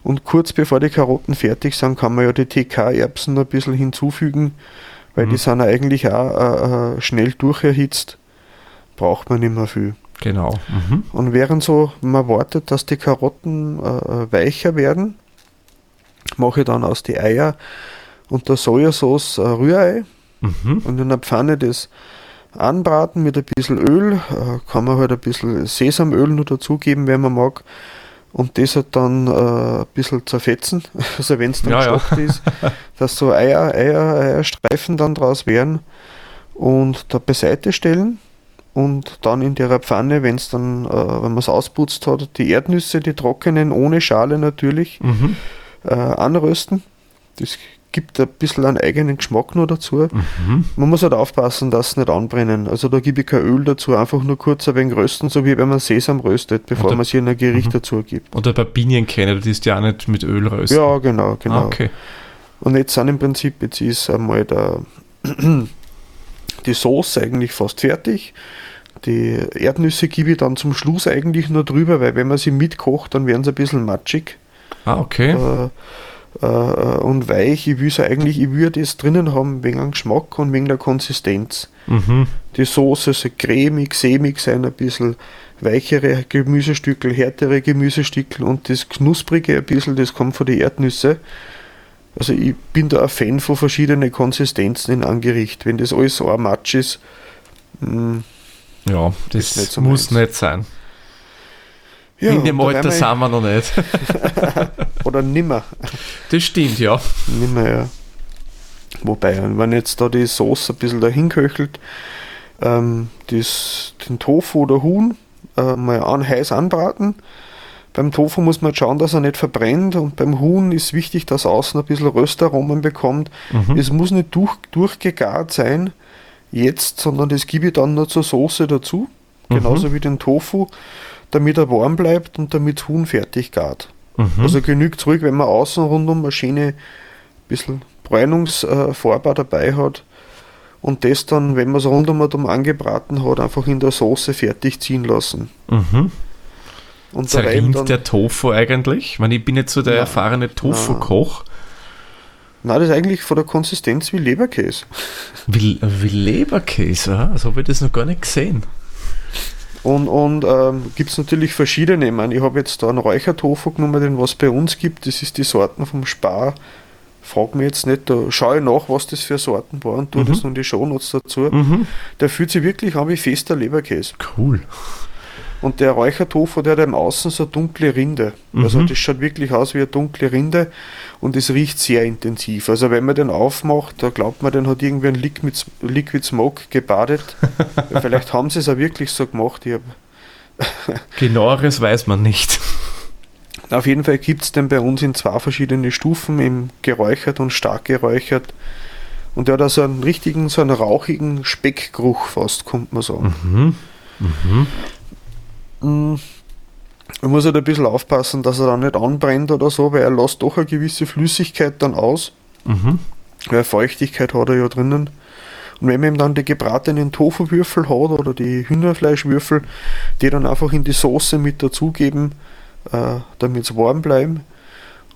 S3: Und kurz bevor die Karotten fertig sind, kann man ja die TK-Erbsen ein bisschen hinzufügen, weil mhm. die sind ja eigentlich auch äh, äh, schnell durcherhitzt. Braucht man nicht mehr viel.
S2: Genau.
S3: Mhm. Und während so man wartet, dass die Karotten äh, äh weicher werden, mache ich dann aus die Eier und der Sojasauce Rührei mhm. und in der Pfanne das anbraten mit ein bisschen Öl. Äh, kann man halt ein bisschen Sesamöl noch dazugeben, wenn man mag. Und das halt dann äh, ein bisschen zerfetzen, also wenn es dann ja, ja. ist, dass so Eier, Eier, Eierstreifen dann draus werden und da beiseite stellen und dann in der Pfanne, wenn es dann, äh, wenn man es ausputzt hat, die Erdnüsse, die trockenen, ohne Schale natürlich, mhm. äh, anrösten. Das gibt ein bisschen einen eigenen Geschmack noch dazu.
S2: Mhm.
S3: Man muss halt aufpassen, dass es nicht anbrennen. Also da gebe ich kein Öl dazu, einfach nur kurz ein wenig rösten, so wie wenn man Sesam röstet, bevor man sie in ein Gericht
S2: Mhm.
S3: dazu gibt.
S2: Oder bei Pinienkerne, das ist ja auch nicht mit Öl rösten.
S3: Ja, genau, genau.
S2: Ah, okay.
S3: Und jetzt sind im Prinzip, jetzt ist einmal der, die Sauce eigentlich fast fertig. Die Erdnüsse gebe ich dann zum Schluss eigentlich nur drüber, weil wenn man sie mitkocht, dann werden sie ein bisschen matschig
S2: Ah, okay.
S3: äh, äh, und weich. Ich will sie eigentlich, ich würde das drinnen haben wegen dem Geschmack und wegen der Konsistenz.
S2: Mhm.
S3: Die Soße soll cremig, sämig sein, ein bisschen weichere Gemüsestückel, härtere Gemüsestückel und das Knusprige ein bisschen, das kommt von den Erdnüsse. Also ich bin da ein Fan von verschiedenen Konsistenzen in einem Gericht. Wenn das alles so ein Matsch ist, mm,
S2: Ja, das
S3: nicht so
S2: muss
S3: meins.
S2: nicht sein.
S3: ja,
S2: In dem Alter sind wir noch nicht.
S3: Oder nimmer.
S2: Das stimmt, ja.
S3: Nimmer, ja. Wobei, wenn jetzt da die Soße ein bisschen dahin köchelt, ähm, das, den Tofu oder Huhn äh, mal an, heiß anbraten. Beim Tofu muss man schauen, dass er nicht verbrennt und beim Huhn ist wichtig, dass er außen ein bisschen Röstaromen bekommt.
S2: Mhm.
S3: Es muss nicht durch, durchgegart sein jetzt, sondern das gebe ich dann nur zur Soße dazu,
S2: Mhm.
S3: genauso wie den Tofu, damit er warm bleibt und damit das Huhn fertig gart.
S2: Mhm.
S3: Also genügt zurück, wenn man außen rundum eine schöne bisschen Bräunungsfarbe dabei hat und das dann, wenn man es rundum herum angebraten hat, einfach in der Soße fertig ziehen lassen.
S2: Mhm.
S3: Und
S2: Zerrinnt
S3: dann,
S2: der Tofu eigentlich? Ich meine, ich bin jetzt so der
S3: Nein.
S2: erfahrene Tofu-Koch.
S3: Nein, das ist eigentlich von der Konsistenz wie Leberkäse.
S2: Wie, wie Leberkäse, so habe ich das noch gar nicht gesehen.
S3: Und, und ähm, gibt es natürlich verschiedene. Ich meine, ich habe jetzt da einen Räuchertofu genommen, den was bei uns gibt. Das ist die Sorten vom Spar. Frag mich jetzt nicht, da schaue ich nach, was das für Sorten waren und tue
S2: Mhm.
S3: das in die Shownotes dazu.
S2: Mhm.
S3: Der fühlt sich wirklich an wie fester Leberkäse.
S2: Cool.
S3: Und der Räuchertofu, der hat im Außen so dunkle Rinde. Also
S2: Mhm.
S3: das schaut wirklich aus wie eine dunkle Rinde und es riecht sehr intensiv. Also wenn man den aufmacht, da glaubt man, den hat irgendwie ein Liquid, Liquid Smoke gebadet. Vielleicht haben sie es auch wirklich so gemacht.
S2: Genaueres weiß man nicht.
S3: auf jeden Fall gibt es den bei uns in zwei verschiedene Stufen, im geräuchert und stark geräuchert. Und der hat also einen richtigen, so einen rauchigen Speckgeruch fast, kommt man sagen.
S2: Mhm. Mhm.
S3: Mm, Man muss halt ein bisschen aufpassen, dass er dann nicht anbrennt oder so, weil er lässt doch eine gewisse Flüssigkeit dann aus,
S2: Mhm.
S3: weil Feuchtigkeit hat er ja drinnen. Und wenn man ihm dann die gebratenen Tofuwürfel hat oder die Hühnerfleischwürfel, die dann einfach in die Soße mit dazugeben, äh, damit sie warm bleiben.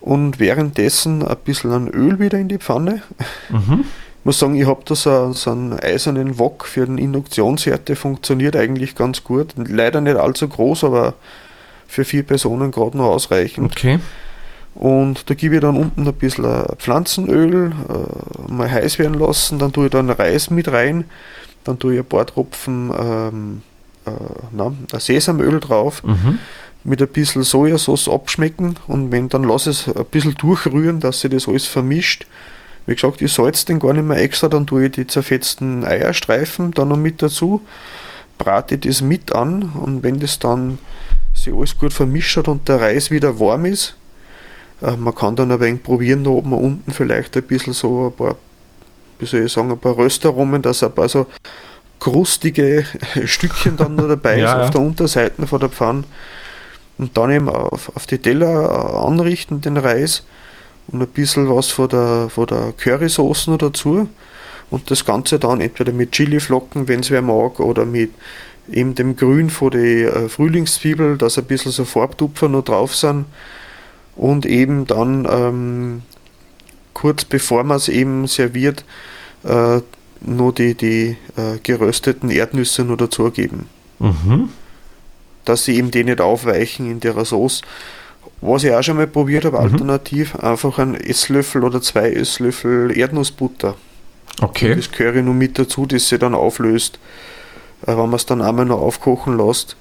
S3: Und währenddessen ein bisschen an Öl wieder in die Pfanne.
S2: Mhm.
S3: Ich muss sagen, ich habe da so, so einen eisernen Wok für den Induktionsherd, der funktioniert eigentlich ganz gut. Leider nicht allzu groß, aber für vier Personen gerade noch ausreichend.
S2: Okay.
S3: Und da gebe ich dann unten ein bisschen äh, Pflanzenöl, äh, mal heiß werden lassen, dann tue ich dann Reis mit rein, dann tue ich ein paar Tropfen ähm, äh, na, Sesamöl drauf,
S2: Mhm.
S3: mit ein bisschen Sojasauce abschmecken und wenn dann lasse ich es ein bisschen durchrühren, dass sich das alles vermischt. Wie gesagt, ich salze den gar nicht mehr extra, dann tue ich die zerfetzten Eierstreifen dann noch mit dazu, brate das mit an und wenn das dann sich alles gut vermischt hat und der Reis wieder warm ist, äh, man kann dann ein wenig probieren, oben und unten vielleicht ein bisschen so ein paar, wie soll ich sagen, ein paar Röstaromen, dass ein paar so krustige Stückchen dann noch dabei
S2: Ja,
S3: ist auf
S2: ja.
S3: der Unterseite von der Pfanne. Und dann eben auf, auf die Teller äh, anrichten, den Reis und ein bisschen was von der, von der Currysoße noch dazu. Und das Ganze dann entweder mit Chiliflocken, wenn es wer mag, oder mit eben dem Grün von der äh, Frühlingszwiebel, dass ein bisschen so Farbtupfer noch drauf sind. Und eben dann ähm, kurz bevor man es eben serviert, äh, nur die, die äh, gerösteten Erdnüsse noch dazugeben
S2: Mhm.
S3: dass sie eben die nicht aufweichen in der Sauce. Was ich auch schon mal probiert habe,
S2: Mhm.
S3: alternativ, einfach einen Esslöffel oder zwei Esslöffel Erdnussbutter.
S2: Okay.
S3: Das Curry nur mit dazu, das sie dann auflöst, äh, wenn man es dann einmal noch aufkochen lässt.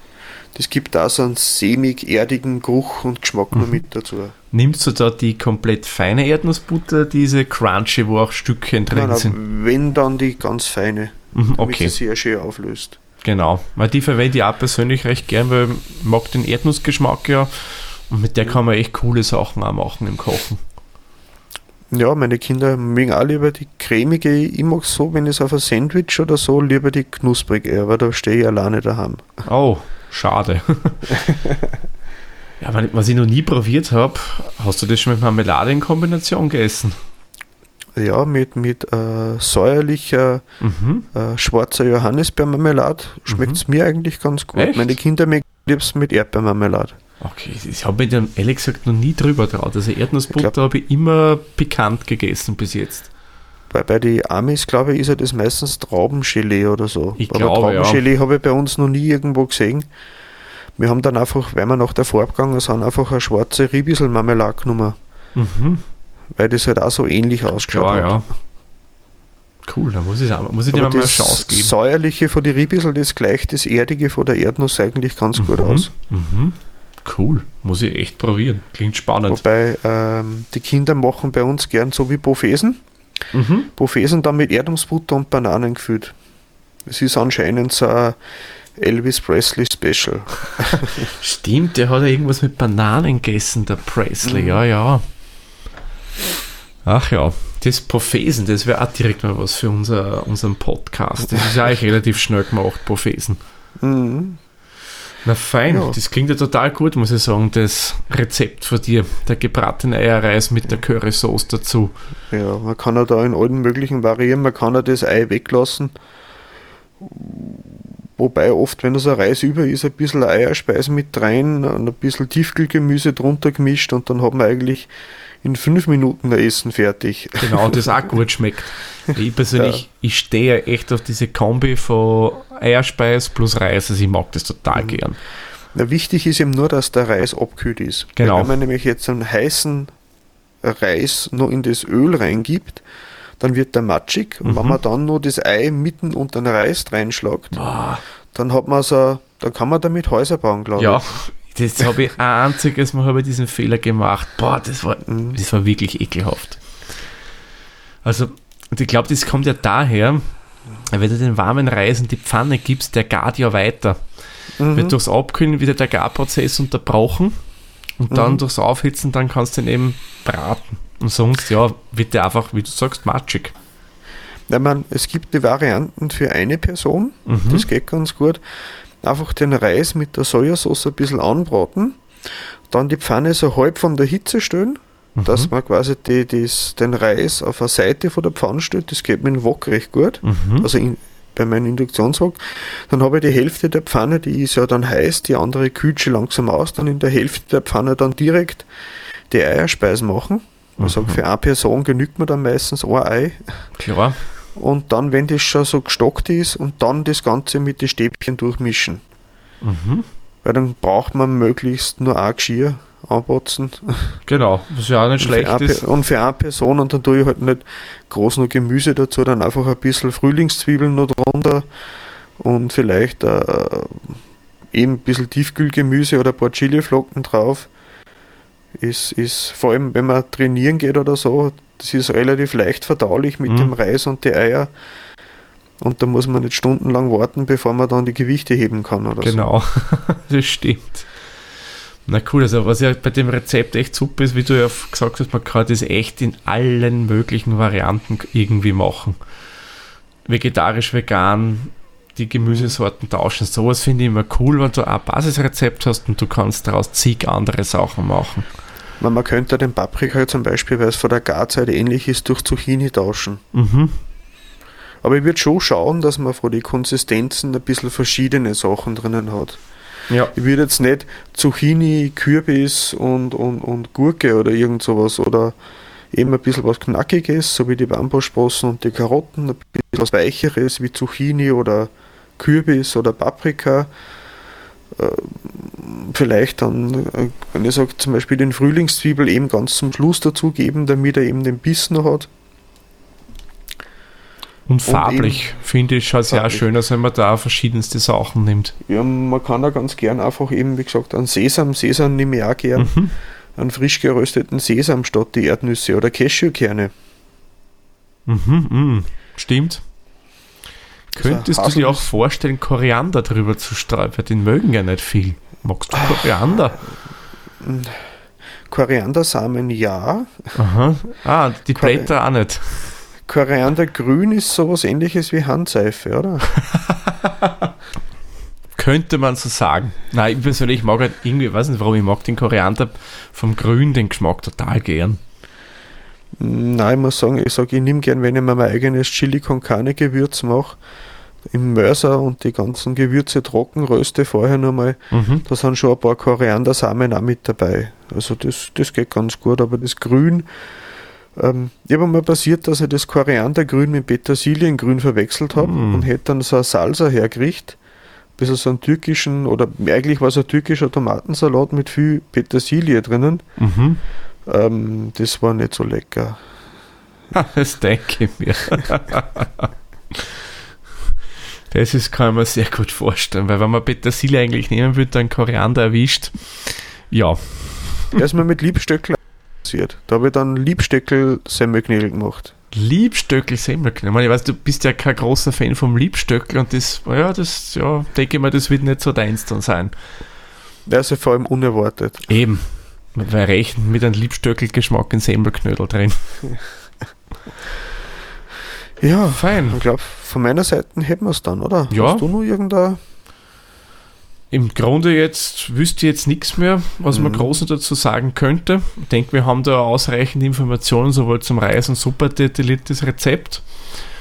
S3: Das gibt da so einen sämig-erdigen Geruch und Geschmack noch
S2: Mhm.
S3: mit dazu.
S2: Nimmst du da die komplett feine Erdnussbutter, diese crunchy, wo auch Stückchen drin
S3: Nein,
S2: sind?
S3: nein, wenn dann die ganz feine,
S2: Mhm,
S3: damit
S2: okay,
S3: sie sehr schön auflöst.
S2: genau. Weil die verwende ich auch persönlich recht gern, weil ich mag den Erdnussgeschmack ja. Und mit der kann man echt coole Sachen auch machen im Kochen.
S3: Ja, meine Kinder mögen auch lieber die cremige. Ich mag so, wenn ich es auf ein Sandwich oder so, lieber die knusprige, aber da stehe ich alleine daheim.
S2: Oh, schade. ja, was ich noch nie probiert habe, hast du das schon mit Marmelade in Kombination gegessen?
S3: Ja, mit, mit äh, säuerlicher
S2: Mhm.
S3: äh, schwarzer Johannisbeermarmelade schmeckt es mir eigentlich ganz gut.
S2: Echt?
S3: Meine Kinder mögen liebst mit Erdbeermarmelade.
S2: Okay, ich habe mich dann ehrlich gesagt noch nie drüber traut. Also Erdnussbutter habe ich immer pikant gegessen bis jetzt.
S3: Bei, bei den Amis, glaube ich, ist ja das meistens Traubengelee oder so.
S2: Ich
S3: Aber
S2: glaube, ja.
S3: Traubengelee habe ich bei uns noch nie irgendwo gesehen. Wir haben dann einfach, weil wir nach der Farbe gegangen sind, einfach eine schwarze Riebisel-Marmelade genommen,
S2: Mhm.
S3: weil das halt auch so ähnlich ausgeschaut
S2: Klar,
S3: hat.
S2: ja. Cool, da muss ich, auch- muss ich dem mal eine
S3: das
S2: Chance geben.
S3: säuerliche von den Riebisel, das gleicht das erdige von der Erdnuss eigentlich ganz gut
S2: Mhm.
S3: aus.
S2: Mhm. Cool, muss ich echt probieren. Klingt spannend.
S3: Wobei ähm, die Kinder machen bei uns gern so wie Bofesen.
S2: Mhm.
S3: Bofesen dann mit Erdnussbutter und Bananen gefüllt. Es ist anscheinend so ein Elvis Presley Special.
S2: Stimmt, der hat ja irgendwas mit Bananen gegessen, der Presley.
S3: Mhm.
S2: Ja, ja. Ach ja, das Profesen, das wäre auch direkt mal was für unser, unseren Podcast. Das ist ja eigentlich relativ schnell gemacht, Profesen.
S3: Mhm.
S2: Na fein,
S3: Ja.
S2: das klingt ja total gut, muss ich sagen, das Rezept von dir. Der gebratene Eierreis mit der Currysauce dazu.
S3: Ja, man kann ja da in allen möglichen variieren. Man kann ja das Ei weglassen. Wobei oft, wenn das ein Reis über ist, ein bisschen Eierspeise mit rein, und ein bisschen Tiefkühlgemüse drunter gemischt und dann hat man eigentlich in fünf Minuten ein Essen fertig.
S2: Genau, das auch gut schmeckt. Ich persönlich, ich stehe echt auf diese Kombi von Eierspeis plus Reis. Also ich mag das total
S3: Mhm.
S2: gern.
S3: Na, wichtig ist eben nur, dass der Reis abkühlt ist.
S2: Genau.
S3: Wenn man nämlich jetzt einen heißen Reis noch in das Öl reingibt, dann wird der matschig. Und wenn
S2: Mhm.
S3: man dann nur das Ei mitten unter den Reis reinschlagt,
S2: Boah,
S3: dann hat man so, dann kann man damit Häuser bauen, glaube
S2: ja, das habe ich ein einziges Mal habe ich diesen Fehler gemacht. Boah, das war, das war wirklich ekelhaft. Also, und ich glaube, das kommt ja daher, wenn du den warmen Reis in die Pfanne gibst, der gart ja weiter.
S3: Mhm.
S2: Wird durchs Abkühlen wieder der Garprozess unterbrochen und dann
S3: Mhm.
S2: durchs Aufhitzen, dann kannst du ihn eben braten. Und sonst, ja, wird der einfach, wie du sagst, matschig.
S3: Ja, man, es gibt die Varianten für eine Person,
S2: Mhm.
S3: das geht ganz gut. Einfach den Reis mit der Sojasauce ein bisschen anbraten, dann die Pfanne so halb von der Hitze stellen,
S2: Mhm.
S3: dass man quasi die, das, den Reis auf eine Seite von der Pfanne stellt. Das geht mit dem Wok recht gut.
S2: Mhm.
S3: Also in, bei meinem Induktionswok. Dann habe ich die Hälfte der Pfanne, die ist ja dann heiß, die andere kühlt schon langsam aus. Dann in der Hälfte der Pfanne dann direkt die Eierspeisen machen. Man
S2: Mhm.
S3: sagt, für eine Person genügt man dann meistens ein Ei.
S2: Klar.
S3: Und dann, wenn das schon so gestockt ist, und dann das Ganze mit den Stäbchen durchmischen.
S2: Mhm.
S3: Weil dann braucht man möglichst nur ein Geschirr anbotzen.
S2: Genau, was ja auch nicht
S3: Und für,
S2: schlecht ist.
S3: Und für eine Person, und dann tue ich halt nicht groß noch Gemüse dazu, dann einfach ein bisschen Frühlingszwiebeln noch drunter und vielleicht äh, eben ein bisschen Tiefkühlgemüse oder ein paar Chiliflocken drauf. Ist, ist vor allem, wenn man trainieren geht oder so, das ist relativ leicht verdaulich mit
S2: Mhm.
S3: dem Reis und die Eier. Und da muss man nicht stundenlang warten, bevor man dann die Gewichte heben kann oder so.
S2: Genau, das stimmt. Na cool, also was ja bei dem Rezept echt super ist, wie du ja gesagt hast, man kann das echt in allen möglichen Varianten irgendwie machen. Vegetarisch, vegan, die Gemüsesorten tauschen. Sowas finde ich immer cool, wenn du ein Basisrezept hast und du kannst daraus zig andere Sachen machen.
S3: Man, man könnte den Paprika zum Beispiel, weil es von der Garzeit ähnlich ist, durch Zucchini tauschen.
S2: Mhm.
S3: Aber ich würde schon schauen, dass man von den Konsistenzen ein bisschen verschiedene Sachen drinnen hat.
S2: Ja.
S3: Ich würde jetzt nicht Zucchini, Kürbis und, und, und Gurke oder irgend sowas oder eben ein bisschen was Knackiges, so wie die Bambussprossen und die Karotten, ein bisschen was Weicheres wie Zucchini oder Kürbis oder Paprika. Äh, Vielleicht dann, äh, wenn ich sage, zum Beispiel den Frühlingszwiebel eben ganz zum Schluss dazugeben, damit er eben den Biss noch hat.
S2: Und farblich, finde ich, schaut es ja auch schön aus, wenn man da verschiedenste Sachen nimmt.
S3: Ja, man kann da ganz gern einfach eben, wie gesagt, einen Sesam, Sesam nehme ich auch gern,
S2: Mhm.
S3: einen frisch gerösteten Sesam statt die Erdnüsse oder Cashewkerne.
S2: Mhm, mhm. Stimmt. Könntest du dir auch vorstellen, Koriander drüber zu streuen? Weil den mögen ja nicht viel. Magst du. Koriander?
S3: Koriandersamen ja.
S2: Aha. Ah, die
S3: Kori-
S2: Blätter auch nicht.
S3: Koriandergrün ist sowas ähnliches wie Handseife, oder?
S2: Könnte man so sagen. Nein, ich persönlich mag halt irgendwie, weiß nicht warum, ich mag den Koriander vom Grün, den Geschmack total gern.
S3: Nein, ich muss sagen, ich sage, ich nehme gern, wenn ich mir mein eigenes Chili con Carne Gewürz mache, im Mörser und die ganzen Gewürze trocken röste vorher nochmal,
S2: Mhm.
S3: da sind schon ein paar Koriandersamen auch mit dabei. Also das, das geht ganz gut, aber das Grün, ähm, ich habe mal passiert, dass ich das Koriandergrün mit Petersiliengrün verwechselt habe
S2: Mm.
S3: und hätte dann so eine Salsa hergerichtet, bisschen so einen türkischen, oder eigentlich war es ein türkischer Tomatensalat mit viel Petersilie drinnen.
S2: Mhm.
S3: Ähm, das war nicht so lecker.
S2: Das denke ich mir. Das ist, kann ich mir sehr gut vorstellen, weil wenn man Petersilie eigentlich nehmen würde, dann Koriander erwischt. Ja,
S3: Erstmal mit Liebstöckel passiert. Da habe ich dann Liebstöckel-Semmelknödel gemacht.
S2: Liebstöckel Semmelknödel. Ich, meine, ich weiß, du bist ja kein großer Fan vom Liebstöckel und das, ja, das, ja, denke ich mal, das wird nicht so deins dann sein.
S3: Also vor allem unerwartet.
S2: Eben. Weil rechnen mit einem Liebstöckel-Geschmack in Semmelknödel drin.
S3: Ja,
S2: Fein.
S3: ich glaube, von meiner Seite hätten wir es dann, oder?
S2: Ja.
S3: Hast du noch irgendein...
S2: Im Grunde jetzt wüsste ich jetzt nichts mehr, was man
S3: Mhm.
S2: groß dazu sagen könnte. Ich denke, wir haben da ausreichend Informationen, sowohl zum Reis- und superdetailliertes Rezept.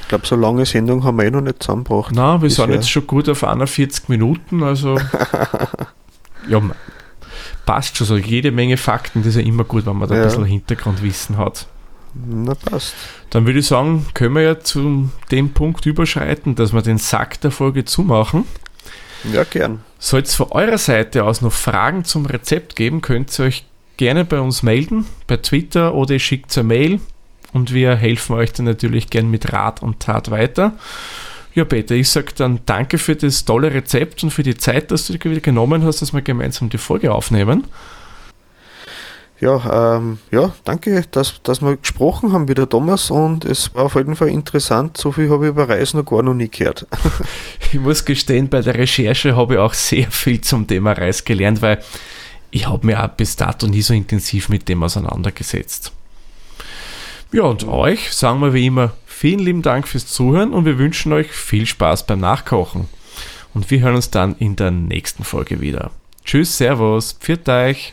S3: Ich glaube, so lange Sendung haben wir eh noch nicht zusammengebracht.
S2: Na, wir sind jetzt schon gut auf 41 Minuten, also ja, passt schon so. Jede Menge Fakten, das ist ja immer gut, wenn man da ein
S3: Ja.
S2: bisschen Hintergrundwissen hat.
S3: Na, passt.
S2: Dann würde ich sagen, können wir ja zu dem Punkt überschreiten, dass wir den Sack der Folge zumachen.
S3: Ja, gern.
S2: Soll es von eurer Seite aus noch Fragen zum Rezept geben, könnt ihr euch gerne bei uns melden, bei Twitter oder ihr schickt eine Mail und wir helfen euch dann natürlich gern mit Rat und Tat weiter. Ja, Peter, ich sage dann danke für das tolle Rezept und für die Zeit, dass du dir wieder genommen hast, dass wir gemeinsam die Folge aufnehmen.
S3: Ja, ähm, ja, danke, dass, dass wir gesprochen haben wieder, Thomas, und es war auf jeden Fall interessant. So viel habe ich über Reisen noch gar noch nie gehört.
S2: Ich muss gestehen, bei der Recherche habe ich auch sehr viel zum Thema Reis gelernt, weil ich habe mir auch bis dato nie so intensiv mit dem auseinandergesetzt. Ja, und euch sagen wir wie immer vielen lieben Dank fürs Zuhören und wir wünschen euch viel Spaß beim Nachkochen. Und wir hören uns dann in der nächsten Folge wieder. Tschüss, Servus, pfiat euch.